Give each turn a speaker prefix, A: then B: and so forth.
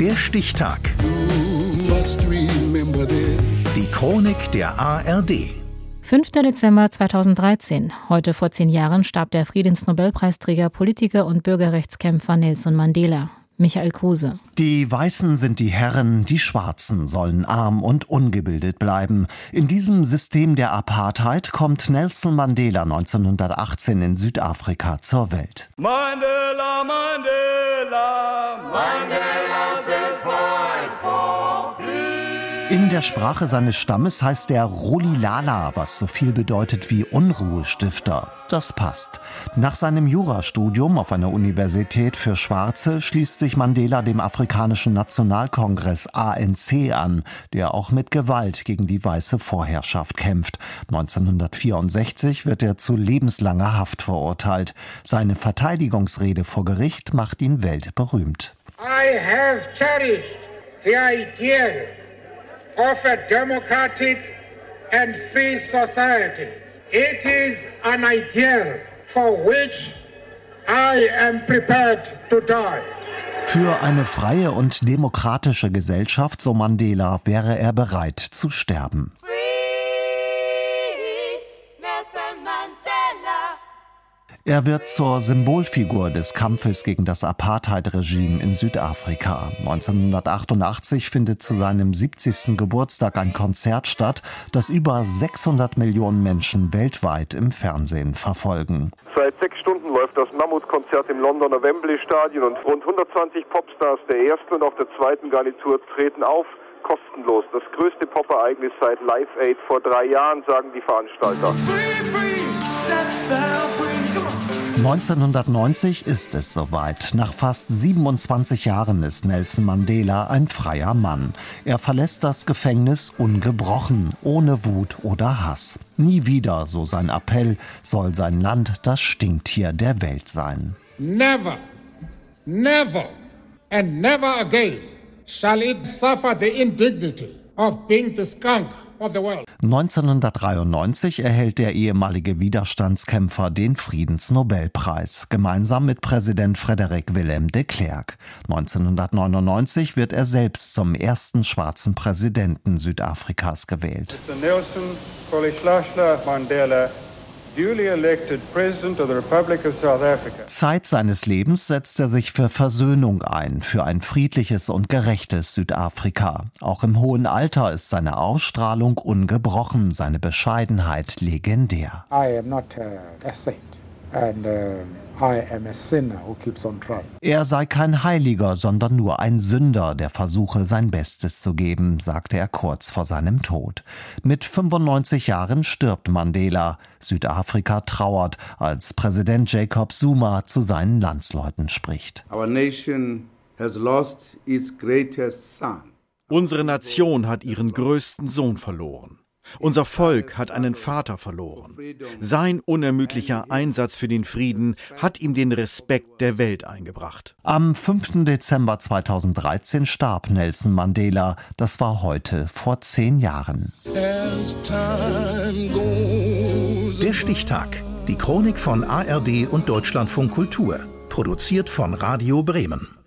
A: Der Stichtag. Die Chronik der ARD.
B: 5. Dezember 2013. Heute vor zehn Jahren starb der Friedensnobelpreisträger, Politiker und Bürgerrechtskämpfer Nelson Mandela. Michael Kruse.
C: Die Weißen sind die Herren, die Schwarzen sollen arm und ungebildet bleiben. In diesem System der Apartheid kommt Nelson Mandela 1918 in Südafrika zur Welt. Mandela, Mandela, Mandela in der Sprache seines Stammes heißt er Rolilala, was so viel bedeutet wie Unruhestifter. Das passt. Nach seinem Jurastudium auf einer Universität für Schwarze schließt sich Mandela dem Afrikanischen Nationalkongress ANC an, der auch mit Gewalt gegen die weiße Vorherrschaft kämpft. 1964 wird er zu lebenslanger Haft verurteilt. Seine Verteidigungsrede vor Gericht macht ihn weltberühmt. I have cherished the ideal of a democratic and free society. It is an ideal for which I am prepared to die. Für eine freie und demokratische Gesellschaft, so Mandela, wäre er bereit zu sterben. Er wird zur Symbolfigur des Kampfes gegen das Apartheid-Regime in Südafrika. 1988 findet zu seinem 70. Geburtstag ein Konzert statt, das über 600 Millionen Menschen weltweit im Fernsehen verfolgen.
D: Seit sechs Stunden läuft das Mammutkonzert im Londoner Wembley Stadion und rund 120 Popstars der ersten und auch der zweiten Garnitur treten auf kostenlos. Das größte Pop-Ereignis seit Live Aid vor drei Jahren, sagen die Veranstalter. Free, free,
C: 1990 ist es soweit. Nach fast 27 Jahren ist Nelson Mandela ein freier Mann. Er verlässt das Gefängnis ungebrochen, ohne Wut oder Hass. Nie wieder, so sein Appell, soll sein Land das Stinktier der Welt sein. Never, never and never again shall it suffer the indignity of being the skunk 1993 erhält der ehemalige Widerstandskämpfer den Friedensnobelpreis, gemeinsam mit Präsident Frederick Willem de Klerk. 1999 wird er selbst zum ersten schwarzen Präsidenten Südafrikas gewählt. Mr. Nelson Mandela Zeit seines Lebens setzt er sich für Versöhnung ein, für ein friedliches und gerechtes Südafrika. Auch im hohen Alter ist seine Ausstrahlung ungebrochen, seine Bescheidenheit legendär. I am not a saint. And, uh er sei kein Heiliger, sondern nur ein Sünder, der versuche, sein Bestes zu geben, sagte er kurz vor seinem Tod. Mit 95 Jahren stirbt Mandela. Südafrika trauert, als Präsident Jacob Zuma zu seinen Landsleuten spricht.
E: Unsere Nation hat ihren größten Sohn verloren. Unser Volk hat einen Vater verloren. Sein unermüdlicher Einsatz für den Frieden hat ihm den Respekt der Welt eingebracht.
C: Am 5. Dezember 2013 starb Nelson Mandela. Das war heute vor zehn Jahren.
A: Der Stichtag. Die Chronik von ARD und Deutschlandfunk Kultur. Produziert von Radio Bremen.